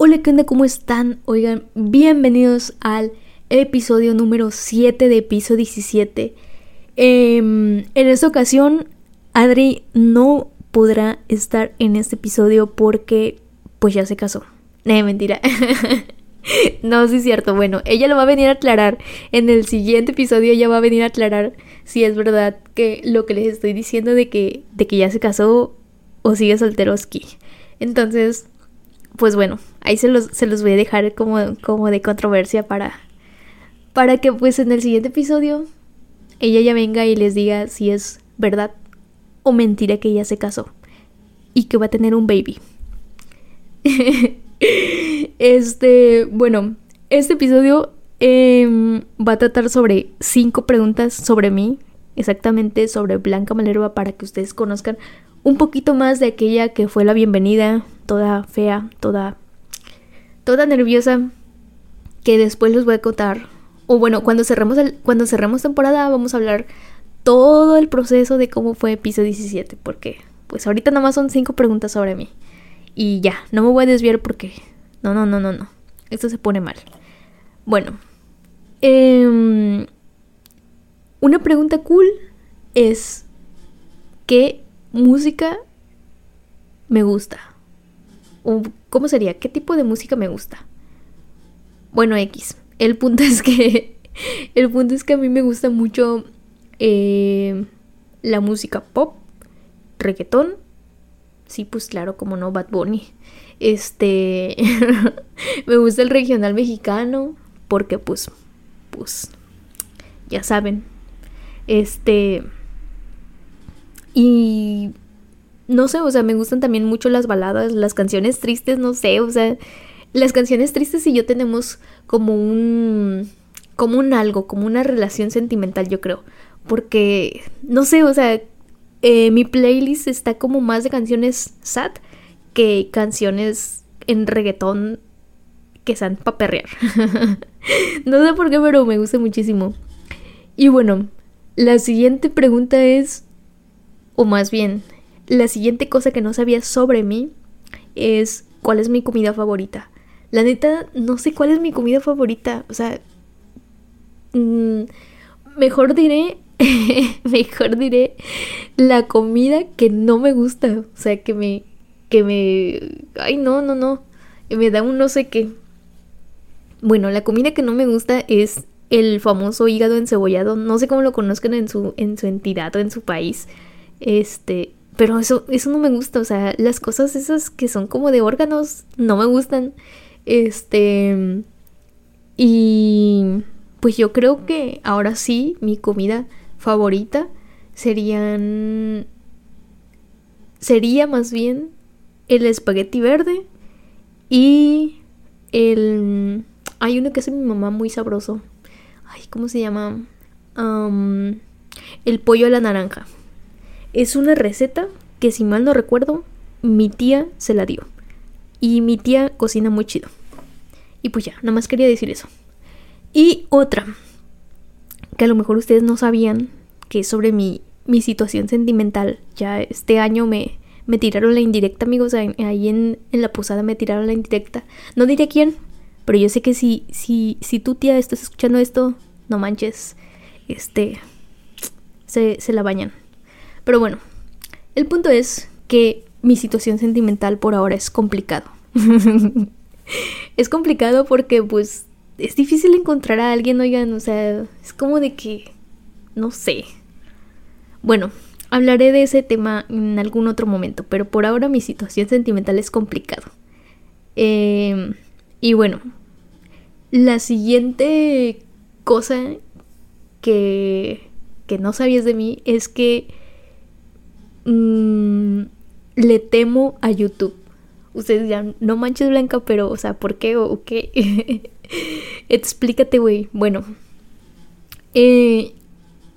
Hola, ¿qué onda? ¿Cómo están? Oigan, bienvenidos al episodio número 7 de piso 17. Em, en esta ocasión, Adri no podrá estar en este episodio porque pues ya se casó. No, mentira. no, sí es cierto. Bueno, ella lo va a venir a aclarar. En el siguiente episodio ella va a venir a aclarar si es verdad que lo que les estoy diciendo de que, de que ya se casó o sigue solteroski. Entonces, pues bueno, ahí se los, se los voy a dejar como, como de controversia para, para que pues en el siguiente episodio ella ya venga y les diga si es verdad o mentira que ella se casó y que va a tener un baby. este, bueno, este episodio em, va a tratar sobre cinco preguntas sobre mí, exactamente sobre Blanca Malerva para que ustedes conozcan un poquito más de aquella que fue la bienvenida, toda fea, toda toda nerviosa, que después les voy a contar. O bueno, cuando cerremos el, cuando cerremos temporada vamos a hablar todo el proceso de cómo fue piso 17, porque pues ahorita nada más son cinco preguntas sobre mí. Y ya, no me voy a desviar porque no, no, no, no, no. Esto se pone mal. Bueno, eh, una pregunta cool es ¿qué música me gusta? ¿O cómo sería? ¿Qué tipo de música me gusta? Bueno, X. El punto es que. El punto es que a mí me gusta mucho eh, la música pop, reggaetón. Sí, pues claro, como no, Bad Bunny. Este. me gusta el regional mexicano. Porque, pues. Pues. Ya saben. Este. Y no sé, o sea, me gustan también mucho las baladas, las canciones tristes, no sé, o sea, las canciones tristes y yo tenemos como un como un algo, como una relación sentimental, yo creo, porque no sé, o sea, eh, mi playlist está como más de canciones sad que canciones en reggaetón que sean pa' perrear. no sé por qué, pero me gusta muchísimo. Y bueno, la siguiente pregunta es, o más bien, la siguiente cosa que no sabía sobre mí es cuál es mi comida favorita. La neta, no sé cuál es mi comida favorita. O sea, mmm, mejor diré, mejor diré la comida que no me gusta. O sea, que me, que me, ay, no, no, no. Me da un no sé qué. Bueno, la comida que no me gusta es el famoso hígado encebollado. No sé cómo lo conozcan en su, en su entidad o en su país. Este, pero eso, eso no me gusta, o sea, las cosas esas que son como de órganos no me gustan. Este... Y pues yo creo que ahora sí, mi comida favorita serían... Sería más bien el espagueti verde y el... Hay uno que hace mi mamá muy sabroso. Ay, ¿cómo se llama? el pollo a la naranja. Es una receta que si mal no recuerdo, mi tía se la dio. Y mi tía cocina muy chido. Y pues ya, nada más quería decir eso. Y otra, que a lo mejor ustedes no sabían, que es sobre mi, mi situación sentimental. Ya este año me, me tiraron la indirecta, amigos. Ahí en, en, la posada me tiraron la indirecta. No diré quién, pero yo sé que si, si, si tu tía estás escuchando esto, no manches. Este. Se, se la bañan. Pero bueno, el punto es que mi situación sentimental por ahora es complicado. es complicado porque pues es difícil encontrar a alguien, oigan, o sea, es como de que, no sé. Bueno, hablaré de ese tema en algún otro momento, pero por ahora mi situación sentimental es complicado. Eh, y bueno, la siguiente cosa que, que no sabías de mí es que mmm, le temo a YouTube. Ustedes ya, no manches Blanca, pero, o sea, ¿por qué o qué? Explícate, güey. Bueno, eh,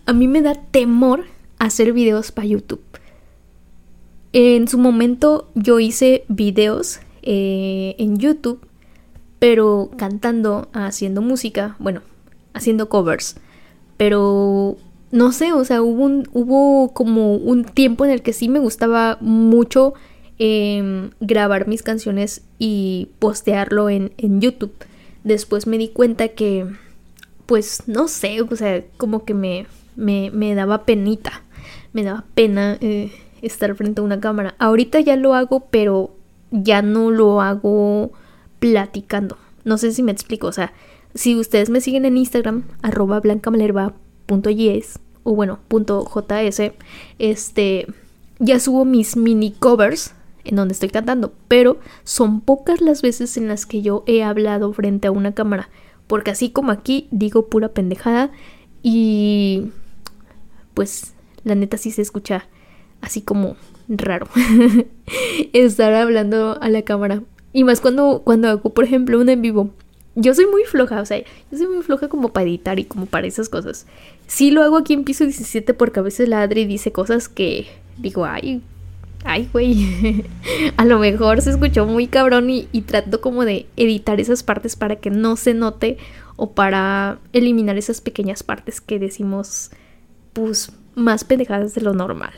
a mí me da temor hacer videos para YouTube. En su momento yo hice videos eh, en YouTube, pero cantando, haciendo música, bueno, haciendo covers. Pero no sé, o sea, hubo, un, hubo como un tiempo en el que sí me gustaba mucho em, grabar mis canciones y postearlo en, en YouTube. Después me di cuenta que, pues, no sé, o sea, como que me, me, me daba penita, me daba pena eh, estar frente a una cámara. Ahorita ya lo hago, pero ya no lo hago platicando. No sé si me explico, o sea, si ustedes me siguen en Instagram, arroba blancamalerva.yes o bueno, .js, este, ya subo mis mini covers en donde estoy cantando, pero son pocas las veces en las que yo he hablado frente a una cámara, porque así como aquí digo pura pendejada y pues la neta sí se escucha así como raro estar hablando a la cámara. Y más cuando, cuando hago, por ejemplo, un en vivo. Yo soy muy floja, o sea, yo soy muy floja como para editar y como para esas cosas. Sí lo hago aquí en piso 17 porque a veces la Adri dice cosas que digo, ay, ay, güey. a lo mejor se escuchó muy cabrón y, trato como de editar esas partes para que no se note o para eliminar esas pequeñas partes que decimos, pues, más pendejadas de lo normal.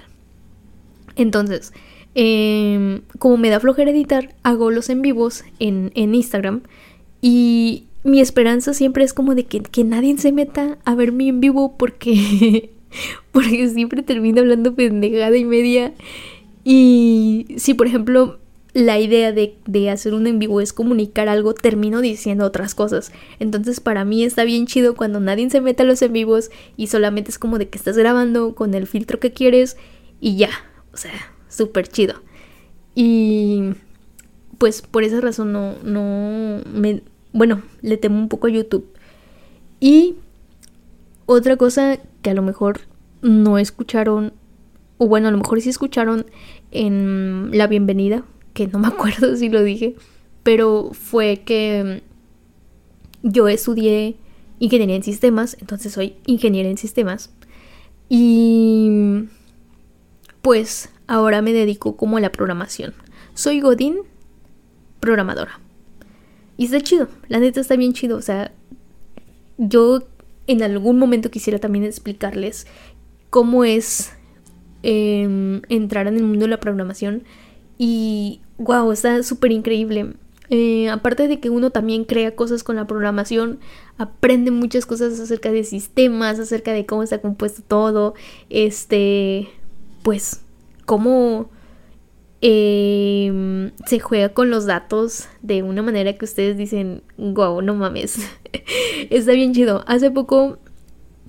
Entonces, em, como me da flojera editar, hago los en vivos en, en Instagram y mi esperanza siempre es como de que, que nadie se meta a ver mi en vivo porque, porque siempre termino hablando pendejada y media. Y si, por ejemplo, la idea de, de, hacer un en vivo es comunicar algo, termino diciendo otras cosas. Entonces para mí está bien chido cuando nadie se mete a los en vivos y solamente es como de que estás grabando con el filtro que quieres y ya. O sea, súper chido. Y pues por esa razón no, no me... Bueno, le temo un poco a YouTube. Y otra cosa que a lo mejor no escucharon, o bueno, a lo mejor sí escucharon en la bienvenida, que no me acuerdo si lo dije, pero fue que yo estudié ingeniería en sistemas, entonces soy ingeniera en sistemas. Y pues ahora me dedico como a la programación. Soy Godín, programadora. Y está chido, la neta está bien chido. O sea, yo en algún momento quisiera también explicarles cómo es em, entrar en el mundo de la programación. Y wow, está súper increíble. Eh, aparte de que uno también crea cosas con la programación, aprende muchas cosas acerca de sistemas, acerca de cómo está compuesto todo, este, pues, cómo em, se juega con los datos de una manera que ustedes dicen, wow, no mames, está bien chido. Hace poco,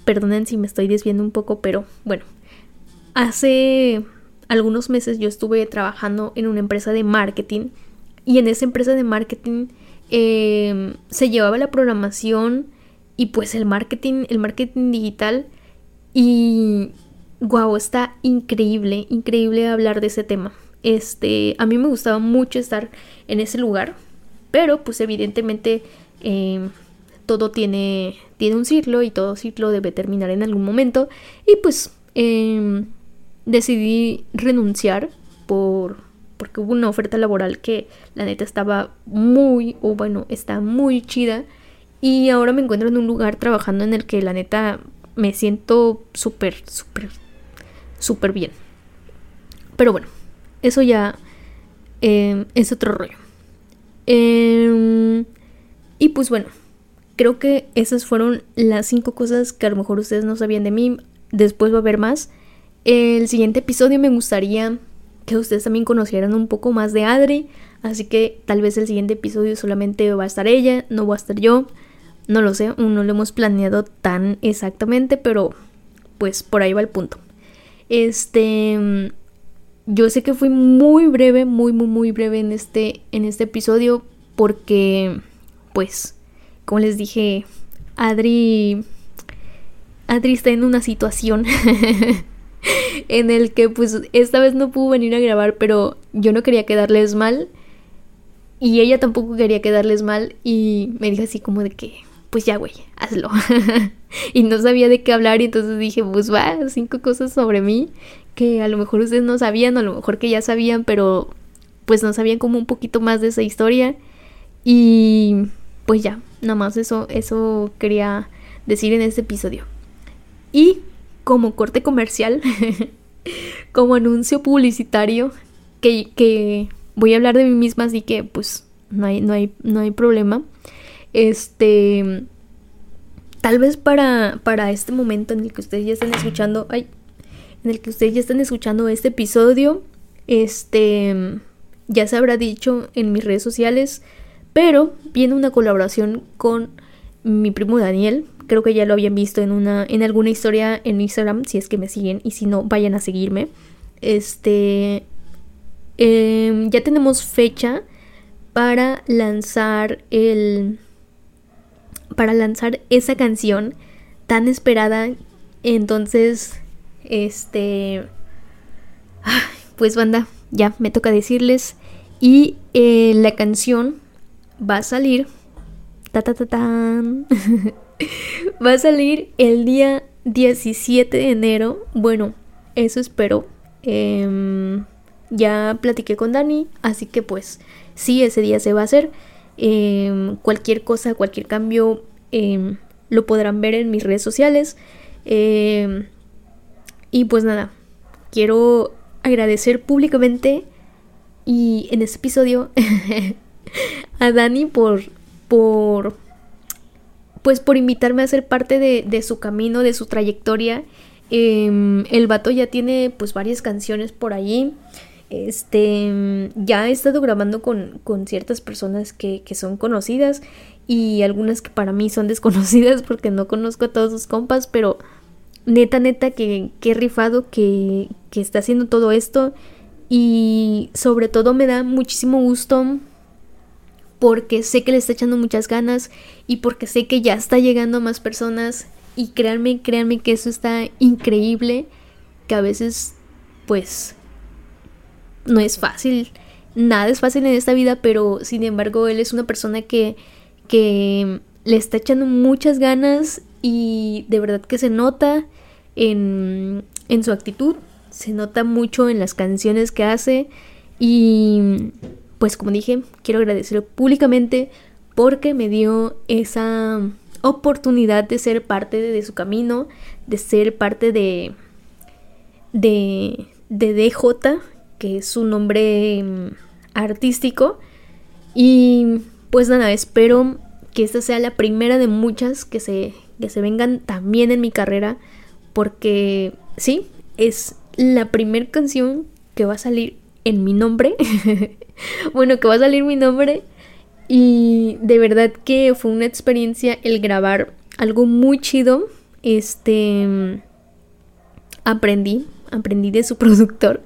perdonen si me estoy desviando un poco, pero bueno, hace algunos meses yo estuve trabajando en una empresa de marketing y en esa empresa de marketing em, se llevaba la programación y pues el marketing, el marketing digital y wow, está increíble, increíble hablar de ese tema. Este, a mí me gustaba mucho estar en ese lugar, pero pues evidentemente em, todo tiene, tiene un ciclo y todo ciclo debe terminar en algún momento y pues em, decidí renunciar por porque hubo una oferta laboral que la neta estaba muy o bueno está muy chida y ahora me encuentro en un lugar trabajando en el que la neta me siento súper súper súper bien. Pero bueno, eso ya em, es otro rollo. Em, y pues bueno, creo que esas fueron las cinco cosas que a lo mejor ustedes no sabían de mí. Después va a haber más. El siguiente episodio me gustaría que ustedes también conocieran un poco más de Adri. Así que tal vez el siguiente episodio solamente va a estar ella, no va a estar yo. No lo sé, no lo hemos planeado tan exactamente, pero pues por ahí va el punto. Este, yo sé que fui muy breve, muy, muy, muy breve en este, en este episodio porque, pues, como les dije, Adri, Adri está en una situación en el que, pues, esta vez no pudo venir a grabar, pero yo no quería quedarles mal y ella tampoco quería quedarles mal y me dijo así como de que, pues ya, güey, hazlo. y no sabía de qué hablar y entonces dije, pues va, cinco cosas sobre mí que a lo mejor ustedes no sabían, o a lo mejor que ya sabían, pero pues no sabían como un poquito más de esa historia. Y pues ya, nada más eso, eso quería decir en este episodio. Y como corte comercial, como anuncio publicitario, que, que voy a hablar de mí misma, así que pues no hay, no hay, no hay problema. Este, tal vez para, para este momento en el que ustedes ya están escuchando, ay, en el que ustedes ya están escuchando este episodio, este, ya se habrá dicho en mis redes sociales, pero viene una colaboración con mi primo Daniel. Creo que ya lo habían visto en una, en alguna historia en Instagram, si es que me siguen, y si no, vayan a seguirme. Este, em, ya tenemos fecha para lanzar el, para lanzar esa canción tan esperada. Entonces, este, pues banda, ya me toca decirles. Y eh, la canción va a salir. Ta, ta, ta, va a salir el día 17 de enero. Bueno, eso espero. Em, ya platiqué con Dani, así que pues sí, ese día se va a hacer. Em, cualquier cosa, cualquier cambio, em, lo podrán ver en mis redes sociales. Y pues nada, quiero agradecer públicamente y en este episodio a Dani por, por, pues por invitarme a ser parte de, su camino, de su trayectoria. Em, el vato ya tiene pues varias canciones por allí. Este, ya he estado grabando con, con ciertas personas que, que, son conocidas y algunas que para mí son desconocidas porque no conozco a todos sus compas, pero neta, neta, que, que rifado que, que está haciendo todo esto. Y sobre todo me da muchísimo gusto porque sé que le está echando muchas ganas y porque sé que ya está llegando a más personas. Y créanme, créanme que eso está increíble, que a veces pues no es fácil, nada es fácil en esta vida, pero sin embargo él es una persona que, que le está echando muchas ganas y de verdad que se nota en, en su actitud se nota mucho en las canciones que hace y pues como dije, quiero agradecerlo públicamente porque me dio esa oportunidad de ser parte de, su camino, de ser parte de, de, de DJ, que es su nombre mm, artístico. Y pues nada, espero que esta sea la primera de muchas que se, que se vengan también en mi carrera, porque sí, es la primera canción que va a salir en mi nombre. bueno, que va a salir mi nombre. Y de verdad que fue una experiencia el grabar algo muy chido. Este. Aprendí, aprendí de su productor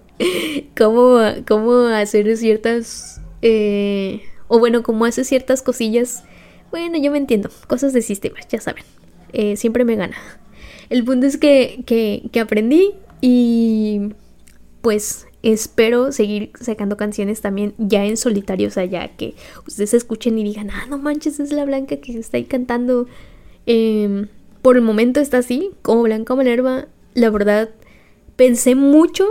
cómo, cómo hacer ciertas. Eh, o bueno, cómo hace ciertas cosillas. Bueno, yo me entiendo. Cosas de sistemas, ya saben. Eh, siempre me gana. El punto es que, que, aprendí y pues espero seguir sacando canciones también ya en solitario, o sea, ya que ustedes escuchen y digan, ah, no manches, es la Blanca que está ahí cantando. Em, por el momento está así, como Blanca Malerva. La verdad, pensé mucho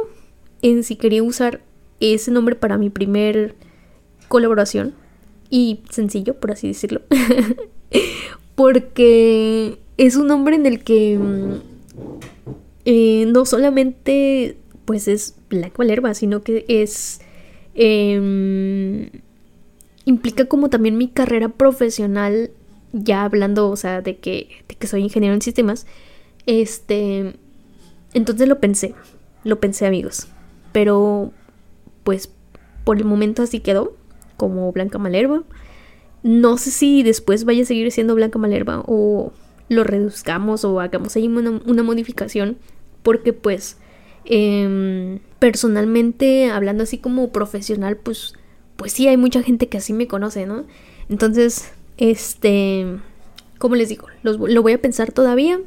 en si quería usar ese nombre para mi primer colaboración. Y sencillo, por así decirlo. Porque es un nombre en el que mm, eh, no solamente pues es Black Valerba, sino que es... Em, implica como también mi carrera profesional, ya hablando, o sea, de que, de que soy ingeniero en sistemas. Este... Entonces lo pensé, lo pensé amigos. Pero pues por el momento así quedó, como Blanca Malerva. No sé si después vaya a seguir siendo Blanca Malerva o lo reduzcamos o hagamos ahí una modificación porque pues em, personalmente, hablando así como profesional, pues, pues sí hay mucha gente que así me conoce, ¿no? Entonces, este, como les digo, lo voy a pensar todavía,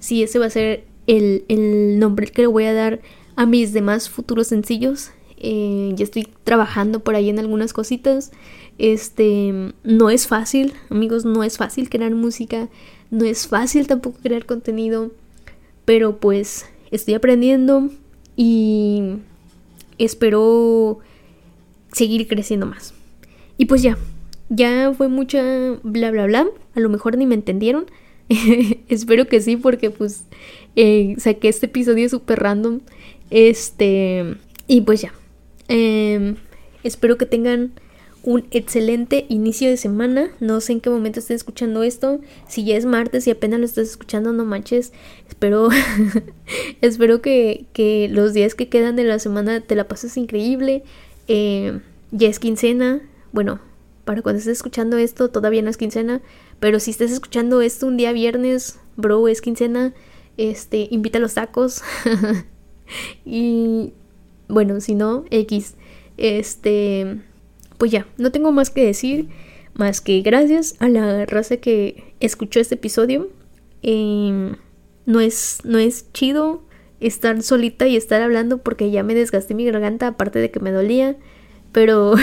si ese va a ser el, el nombre que le voy a dar a mis demás futuros sencillos. Eh, ya estoy trabajando por ahí en algunas cositas. Este, no es fácil, amigos, no es fácil crear música, no es fácil tampoco crear contenido, pero pues estoy aprendiendo y espero seguir creciendo más. Y pues ya, ya fue mucha bla bla bla, a lo mejor ni me entendieron. espero que sí, porque pues eh, saqué este episodio súper random. Este, y pues ya. Em, espero que tengan un excelente inicio de semana. No sé en qué momento estén escuchando esto. Si ya es martes y apenas lo estás escuchando, no manches. Espero, espero que, que, los días que quedan de la semana te la pases increíble. Eh, ya es quincena. Bueno, para cuando estés escuchando esto, todavía no es quincena. Pero si estás escuchando esto un día viernes, bro, es quincena. Este, invita a los tacos. y bueno, si no, X. Este pues ya, no tengo más que decir, más que gracias a la raza que escuchó este episodio. Em, no, es, no es chido estar solita y estar hablando porque ya me desgasté mi garganta, aparte de que me dolía. Pero,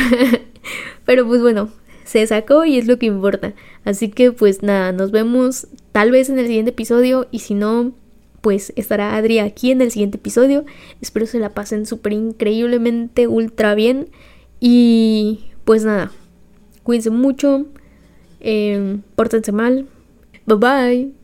pero pues bueno, se sacó y es lo que importa. Así que pues nada, nos vemos tal vez en el siguiente episodio y si no, pues estará Adri aquí en el siguiente episodio. Espero se la pasen súper increíblemente ultra bien. Y pues nada, cuídense mucho, eh, pórtense mal. Bye bye.